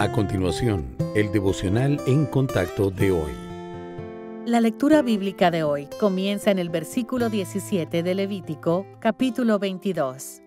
A continuación, el devocional en contacto de hoy. La lectura bíblica de hoy comienza en el versículo 17 de Levítico, capítulo 22.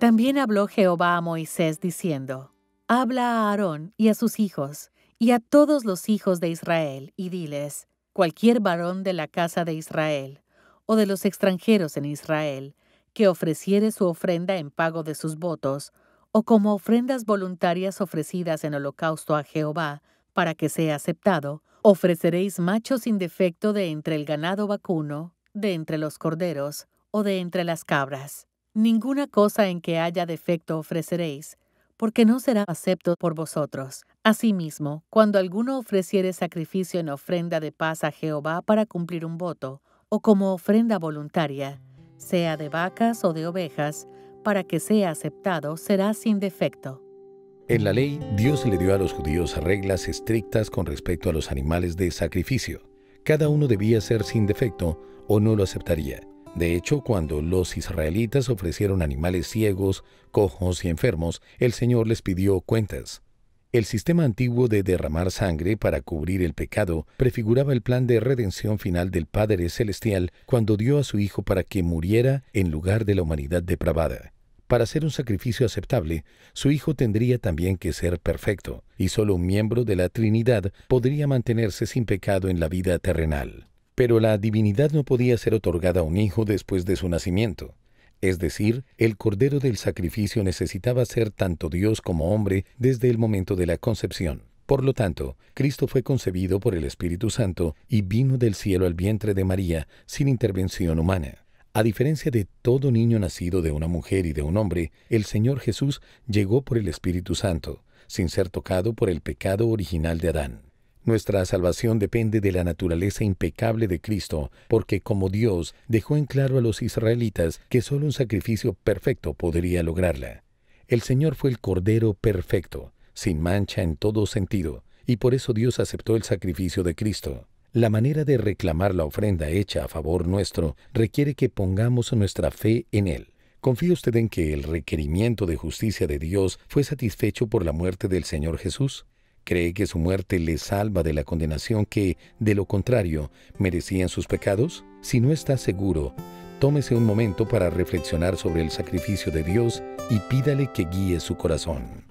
También habló Jehová a Moisés diciendo, Habla a Aarón y a sus hijos, y a todos los hijos de Israel, y diles, cualquier varón de la casa de Israel, o de los extranjeros en Israel, que ofreciere su ofrenda en pago de sus votos, o como ofrendas voluntarias ofrecidas en holocausto a Jehová, para que sea aceptado, ofreceréis machos sin defecto de entre el ganado vacuno, de entre los corderos, o de entre las cabras. Ninguna cosa en que haya defecto ofreceréis, porque no será acepto por vosotros. Asimismo, cuando alguno ofreciere sacrificio en ofrenda de paz a Jehová para cumplir un voto, o como ofrenda voluntaria, sea de vacas o de ovejas, para que sea aceptado, será sin defecto. En la ley, Dios le dio a los judíos reglas estrictas con respecto a los animales de sacrificio. Cada uno debía ser sin defecto o no lo aceptaría. De hecho, cuando los israelitas ofrecieron animales ciegos, cojos y enfermos, el Señor les pidió cuentas. El sistema antiguo de derramar sangre para cubrir el pecado prefiguraba el plan de redención final del Padre Celestial cuando dio a su Hijo para que muriera en lugar de la humanidad depravada. Para ser un sacrificio aceptable, su Hijo tendría también que ser perfecto, y solo un miembro de la Trinidad podría mantenerse sin pecado en la vida terrenal. Pero la divinidad no podía ser otorgada a un hijo después de su nacimiento. Es decir, el Cordero del Sacrificio necesitaba ser tanto Dios como hombre desde el momento de la concepción. Por lo tanto, Cristo fue concebido por el Espíritu Santo y vino del cielo al vientre de María sin intervención humana. A diferencia de todo niño nacido de una mujer y de un hombre, el Señor Jesús llegó por el Espíritu Santo, sin ser tocado por el pecado original de Adán. Nuestra salvación depende de la naturaleza impecable de Cristo, porque como Dios dejó en claro a los israelitas que solo un sacrificio perfecto podría lograrla. El Señor fue el Cordero perfecto, sin mancha en todo sentido, y por eso Dios aceptó el sacrificio de Cristo. La manera de reclamar la ofrenda hecha a favor nuestro requiere que pongamos nuestra fe en Él. ¿Confía usted en que el requerimiento de justicia de Dios fue satisfecho por la muerte del Señor Jesús? ¿Cree que su muerte le salva de la condenación que, de lo contrario, merecían sus pecados? Si no está seguro, tómese un momento para reflexionar sobre el sacrificio de Dios y pídale que guíe su corazón.